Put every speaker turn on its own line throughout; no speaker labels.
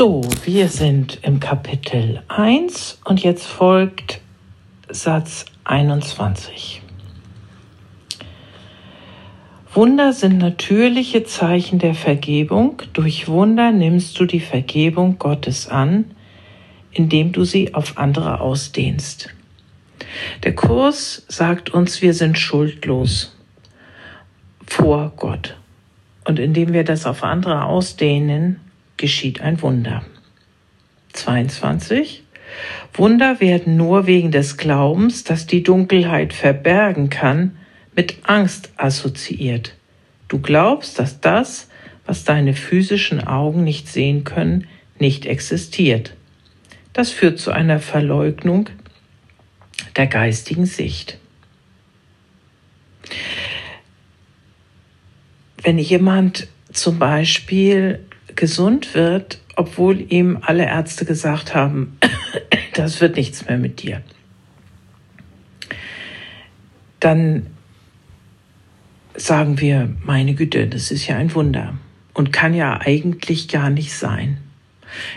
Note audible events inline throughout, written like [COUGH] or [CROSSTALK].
So, wir sind im Kapitel 1 und jetzt folgt Satz 21. Wunder sind natürliche Zeichen der Vergebung. Durch Wunder nimmst du die Vergebung Gottes an, indem du sie auf andere ausdehnst. Der Kurs sagt uns, wir sind schuldlos vor Gott. Und indem wir das auf andere ausdehnen, geschieht ein Wunder. 22. Wunder werden nur wegen des Glaubens, dass die Dunkelheit verbergen kann, mit Angst assoziiert. Du glaubst, dass das, was deine physischen Augen nicht sehen können, nicht existiert. Das führt zu einer Verleugnung der geistigen Sicht. Wenn jemand zum Beispiel gesund wird, obwohl ihm alle Ärzte gesagt haben, [COUGHS] das wird nichts mehr mit dir, dann sagen wir, meine Güte, das ist ja ein Wunder und kann ja eigentlich gar nicht sein.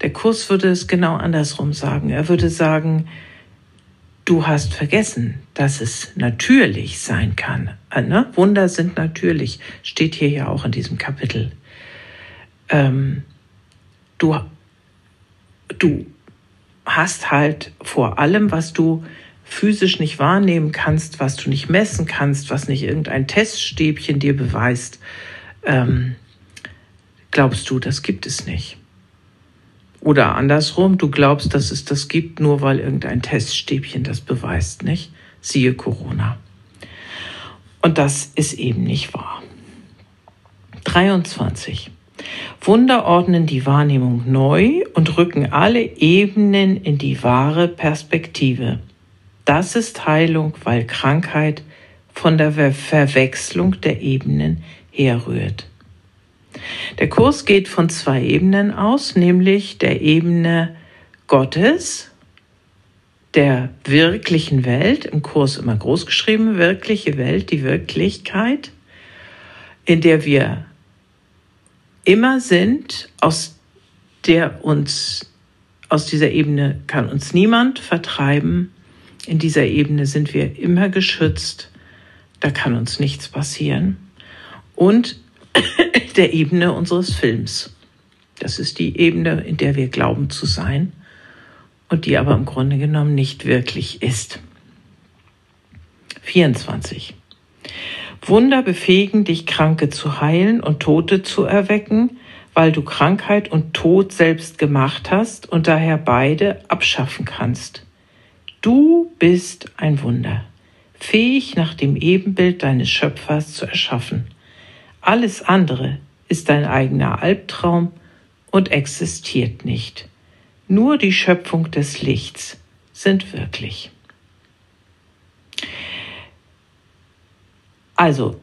Der Kurs würde es genau andersrum sagen. Er würde sagen, du hast vergessen, dass es natürlich sein kann. Äh, ne? Wunder sind natürlich, steht hier ja auch in diesem Kapitel ähm, du, du hast halt vor allem, was du physisch nicht wahrnehmen kannst, was du nicht messen kannst, was nicht irgendein Teststäbchen dir beweist, ähm, glaubst du, das gibt es nicht. Oder andersrum, du glaubst, dass es das gibt, nur weil irgendein Teststäbchen das beweist, nicht? Siehe Corona. Und das ist eben nicht wahr. 23. Wunder ordnen die Wahrnehmung neu und rücken alle Ebenen in die wahre Perspektive. Das ist Heilung, weil Krankheit von der Verwechslung der Ebenen herrührt. Der Kurs geht von zwei Ebenen aus, nämlich der Ebene Gottes, der wirklichen Welt, im Kurs immer groß geschrieben, wirkliche Welt, die Wirklichkeit, in der wir immer sind, aus der uns, aus dieser Ebene kann uns niemand vertreiben. In dieser Ebene sind wir immer geschützt. Da kann uns nichts passieren. Und [COUGHS] der Ebene unseres Films. Das ist die Ebene, in der wir glauben zu sein und die aber im Grunde genommen nicht wirklich ist. 24. Wunder befähigen dich, Kranke zu heilen und Tote zu erwecken, weil du Krankheit und Tod selbst gemacht hast und daher beide abschaffen kannst. Du bist ein Wunder, fähig nach dem Ebenbild deines Schöpfers zu erschaffen. Alles andere ist dein eigener Albtraum und existiert nicht. Nur die Schöpfung des Lichts sind wirklich. Also,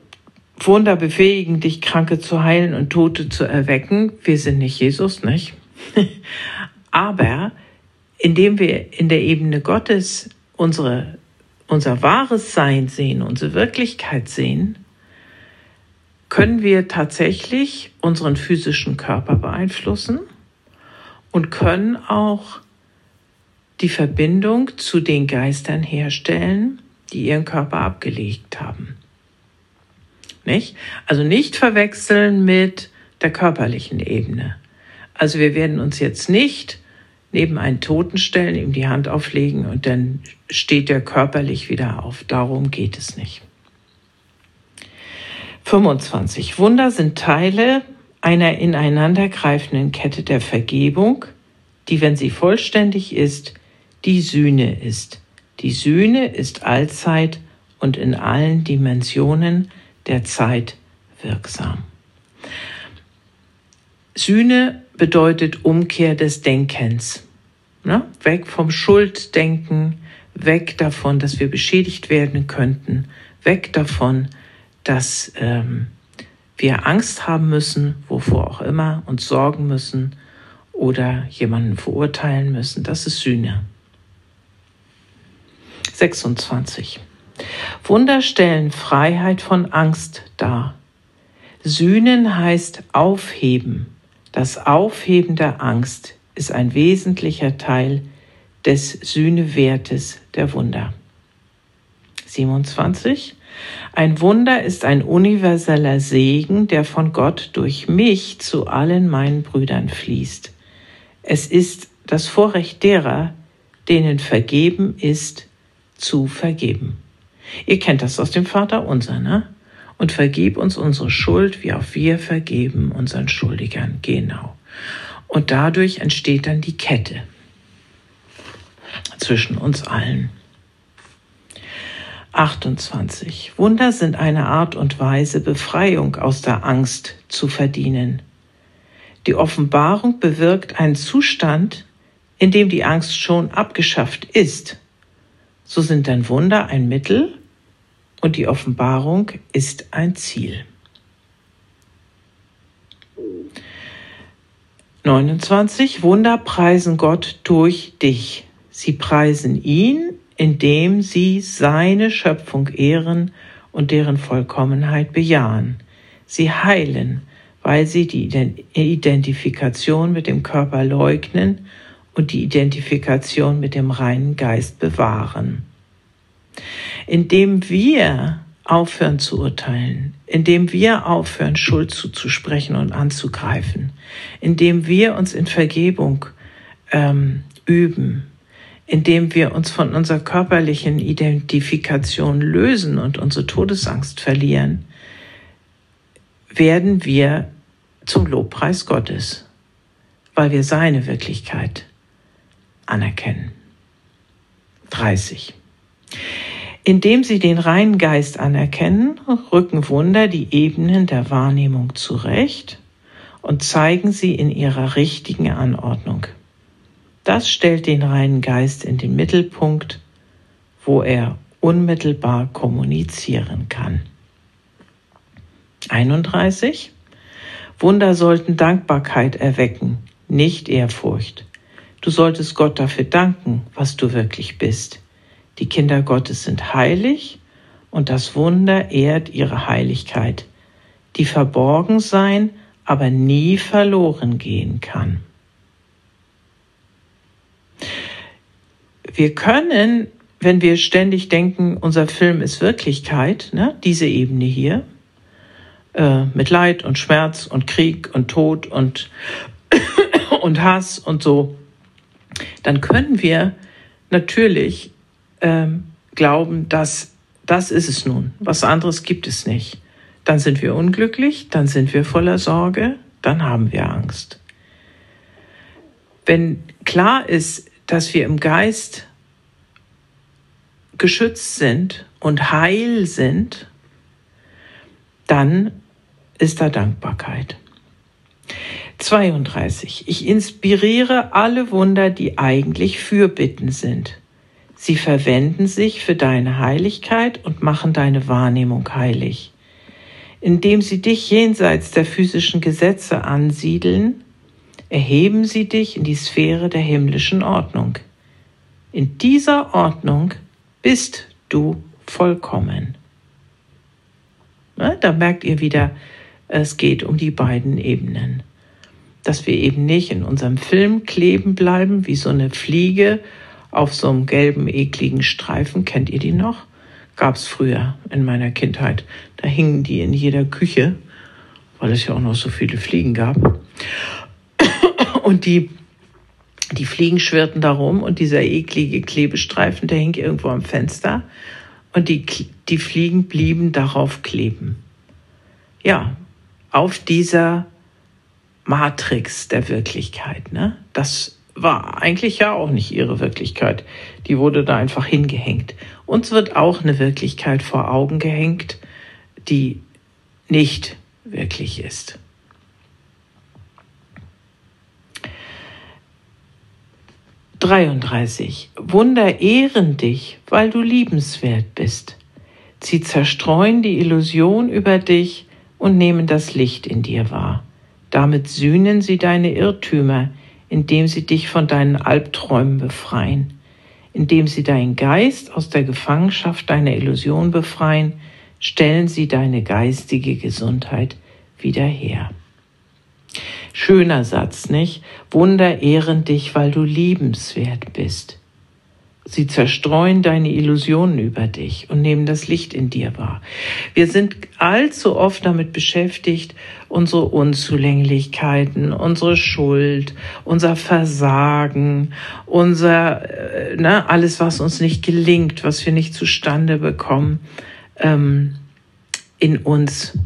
Wunder befähigen dich, Kranke zu heilen und Tote zu erwecken. Wir sind nicht Jesus, nicht? [LAUGHS] Aber indem wir in der Ebene Gottes unsere, unser wahres Sein sehen, unsere Wirklichkeit sehen, können wir tatsächlich unseren physischen Körper beeinflussen und können auch die Verbindung zu den Geistern herstellen, die ihren Körper abgelegt haben. Nicht? Also nicht verwechseln mit der körperlichen Ebene. Also wir werden uns jetzt nicht neben einen Toten stellen, ihm die Hand auflegen und dann steht er körperlich wieder auf. Darum geht es nicht. 25. Wunder sind Teile einer ineinandergreifenden Kette der Vergebung, die, wenn sie vollständig ist, die Sühne ist. Die Sühne ist allzeit und in allen Dimensionen der Zeit wirksam. Sühne bedeutet Umkehr des Denkens. Ne? Weg vom Schulddenken, weg davon, dass wir beschädigt werden könnten, weg davon, dass ähm, wir Angst haben müssen, wovor auch immer, und sorgen müssen oder jemanden verurteilen müssen. Das ist Sühne. 26. Wunder stellen Freiheit von Angst dar. Sühnen heißt aufheben, das Aufheben der Angst, ist ein wesentlicher Teil des Sühnewertes der Wunder. 27. Ein Wunder ist ein universeller Segen, der von Gott durch mich zu allen meinen Brüdern fließt. Es ist das Vorrecht derer, denen vergeben ist, zu vergeben. Ihr kennt das aus dem Vater unser, ne? Und vergib uns unsere Schuld, wie auch wir vergeben unseren Schuldigern. Genau. Und dadurch entsteht dann die Kette zwischen uns allen. 28. Wunder sind eine Art und Weise, Befreiung aus der Angst zu verdienen. Die Offenbarung bewirkt einen Zustand, in dem die Angst schon abgeschafft ist. So sind dann Wunder ein Mittel und die Offenbarung ist ein Ziel. 29. Wunder preisen Gott durch dich. Sie preisen ihn, indem sie seine Schöpfung ehren und deren Vollkommenheit bejahen. Sie heilen, weil sie die Identifikation mit dem Körper leugnen und die Identifikation mit dem reinen Geist bewahren. Indem wir aufhören zu urteilen, indem wir aufhören, Schuld zuzusprechen und anzugreifen, indem wir uns in Vergebung ähm, üben, indem wir uns von unserer körperlichen Identifikation lösen und unsere Todesangst verlieren, werden wir zum Lobpreis Gottes, weil wir seine Wirklichkeit anerkennen. 30. Indem sie den reinen Geist anerkennen, rücken Wunder die Ebenen der Wahrnehmung zurecht und zeigen sie in ihrer richtigen Anordnung. Das stellt den reinen Geist in den Mittelpunkt, wo er unmittelbar kommunizieren kann. 31. Wunder sollten Dankbarkeit erwecken, nicht Ehrfurcht. Du solltest Gott dafür danken, was du wirklich bist. Die Kinder Gottes sind heilig und das Wunder ehrt ihre Heiligkeit, die verborgen sein, aber nie verloren gehen kann. Wir können, wenn wir ständig denken, unser Film ist Wirklichkeit, ne, diese Ebene hier, äh, mit Leid und Schmerz und Krieg und Tod und, [COUGHS] und Hass und so, dann können wir natürlich ähm, glauben, dass das ist es nun, was anderes gibt es nicht. Dann sind wir unglücklich, dann sind wir voller Sorge, dann haben wir Angst. Wenn klar ist, dass wir im Geist geschützt sind und heil sind, dann ist da Dankbarkeit. 32. Ich inspiriere alle Wunder, die eigentlich Fürbitten sind. Sie verwenden sich für deine Heiligkeit und machen deine Wahrnehmung heilig. Indem sie dich jenseits der physischen Gesetze ansiedeln, erheben sie dich in die Sphäre der himmlischen Ordnung. In dieser Ordnung bist du vollkommen. Da merkt ihr wieder, es geht um die beiden Ebenen. Dass wir eben nicht in unserem Film kleben bleiben, wie so eine Fliege auf so einem gelben, ekligen Streifen. Kennt ihr die noch? Gab es früher in meiner Kindheit. Da hingen die in jeder Küche, weil es ja auch noch so viele Fliegen gab. [COUGHS] Und die, die Fliegen schwirrten da rum und dieser eklige Klebestreifen, der hing irgendwo am Fenster. Und die, die Fliegen blieben darauf kleben. Ja, auf dieser Matrix der Wirklichkeit. Ne? Das war eigentlich ja auch nicht ihre Wirklichkeit. Die wurde da einfach hingehängt. Uns wird auch eine Wirklichkeit vor Augen gehängt, die nicht wirklich ist. Dreiunddreißig. Wunder ehren dich, weil du liebenswert bist. Sie zerstreuen die Illusion über dich und nehmen das Licht in dir wahr. Damit sühnen sie deine Irrtümer, indem sie dich von deinen Albträumen befreien, indem sie deinen Geist aus der Gefangenschaft deiner Illusion befreien, stellen sie deine geistige Gesundheit wieder her. Schöner Satz, nicht? Wunder ehren dich, weil du liebenswert bist. Sie zerstreuen deine Illusionen über dich und nehmen das Licht in dir wahr. Wir sind allzu oft damit beschäftigt, unsere Unzulänglichkeiten, unsere Schuld, unser Versagen, unser, äh, ne, alles, was uns nicht gelingt, was wir nicht zustande bekommen, ähm, in uns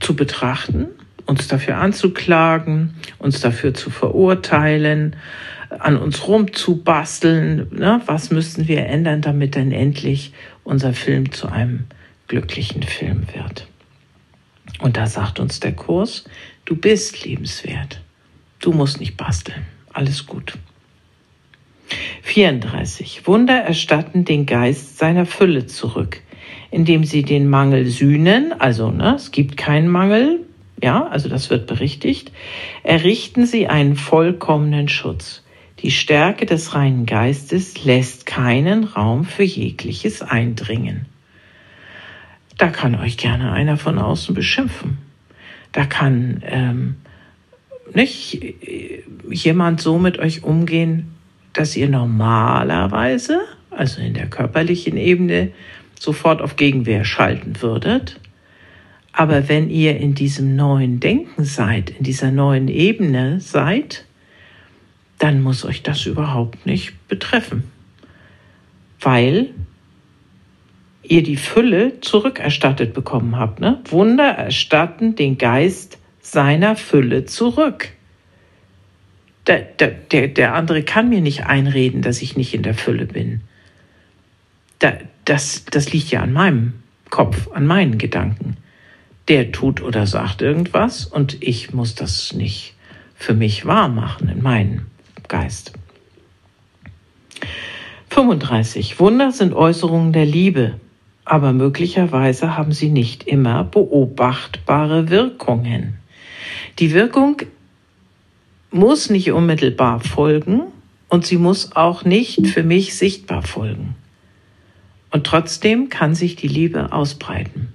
zu betrachten, uns dafür anzuklagen, uns dafür zu verurteilen, an uns rumzubasteln. Ne? Was müssten wir ändern, damit dann endlich unser Film zu einem glücklichen Film wird? Und da sagt uns der Kurs, du bist liebenswert. Du musst nicht basteln. Alles gut. 34. Wunder erstatten den Geist seiner Fülle zurück, indem sie den Mangel sühnen, also ne, es gibt keinen Mangel, ja, also das wird berichtigt, errichten sie einen vollkommenen Schutz. Die Stärke des reinen Geistes lässt keinen Raum für jegliches Eindringen. Da kann euch gerne einer von außen beschimpfen. Da kann ähm, nicht jemand so mit euch umgehen, dass ihr normalerweise, also in der körperlichen Ebene, sofort auf Gegenwehr schalten würdet. Aber wenn ihr in diesem neuen Denken seid, in dieser neuen Ebene seid, dann muss euch das überhaupt nicht betreffen, weil ihr die Fülle zurückerstattet bekommen habt. Ne? Wunder erstatten den Geist seiner Fülle zurück. Der, der, der andere kann mir nicht einreden, dass ich nicht in der Fülle bin. Da, das, das liegt ja an meinem Kopf, an meinen Gedanken. Der tut oder sagt irgendwas und ich muss das nicht für mich wahr machen in meinen Geist. 35. Wunder sind Äußerungen der Liebe, aber möglicherweise haben sie nicht immer beobachtbare Wirkungen. Die Wirkung muss nicht unmittelbar folgen und sie muss auch nicht für mich sichtbar folgen. Und trotzdem kann sich die Liebe ausbreiten.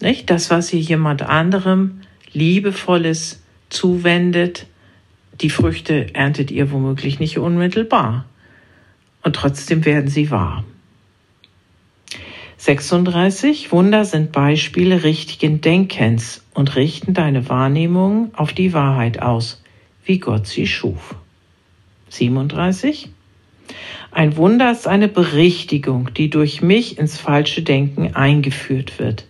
Nicht? Das, was ihr jemand anderem Liebevolles zuwendet, die Früchte erntet ihr womöglich nicht unmittelbar. Und trotzdem werden sie wahr. 36. Wunder sind Beispiele richtigen Denkens und richten deine Wahrnehmung auf die Wahrheit aus, wie Gott sie schuf. 37. Ein Wunder ist eine Berichtigung, die durch mich ins falsche Denken eingeführt wird.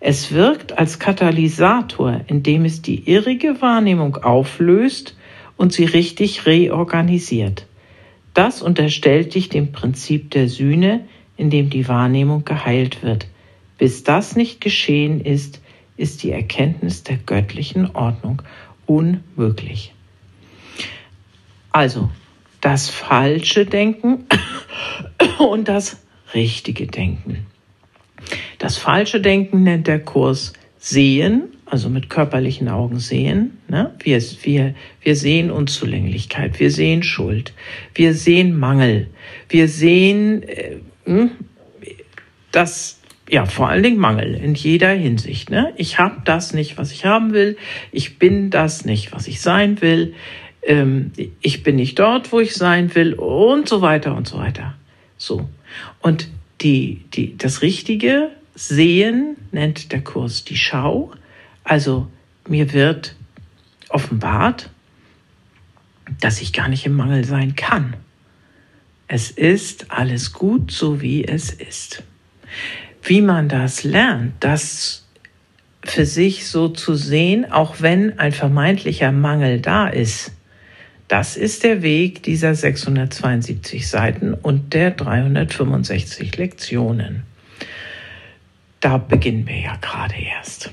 Es wirkt als Katalysator, indem es die irrige Wahrnehmung auflöst und sie richtig reorganisiert. Das unterstellt dich dem Prinzip der Sühne, in dem die Wahrnehmung geheilt wird. Bis das nicht geschehen ist, ist die Erkenntnis der göttlichen Ordnung unmöglich. Also das falsche Denken [COUGHS] und das richtige Denken. Das falsche Denken nennt der Kurs Sehen also mit körperlichen Augen sehen. Ne? Wir, wir, wir sehen Unzulänglichkeit, wir sehen Schuld, wir sehen Mangel, wir sehen äh, hm, das, ja, vor allen Dingen Mangel in jeder Hinsicht. Ne? Ich habe das nicht, was ich haben will, ich bin das nicht, was ich sein will, ähm, ich bin nicht dort, wo ich sein will und so weiter und so weiter. So. Und die, die, das richtige Sehen nennt der Kurs die Schau. Also mir wird offenbart, dass ich gar nicht im Mangel sein kann. Es ist alles gut, so wie es ist. Wie man das lernt, das für sich so zu sehen, auch wenn ein vermeintlicher Mangel da ist, das ist der Weg dieser 672 Seiten und der 365 Lektionen. Da beginnen wir ja gerade erst.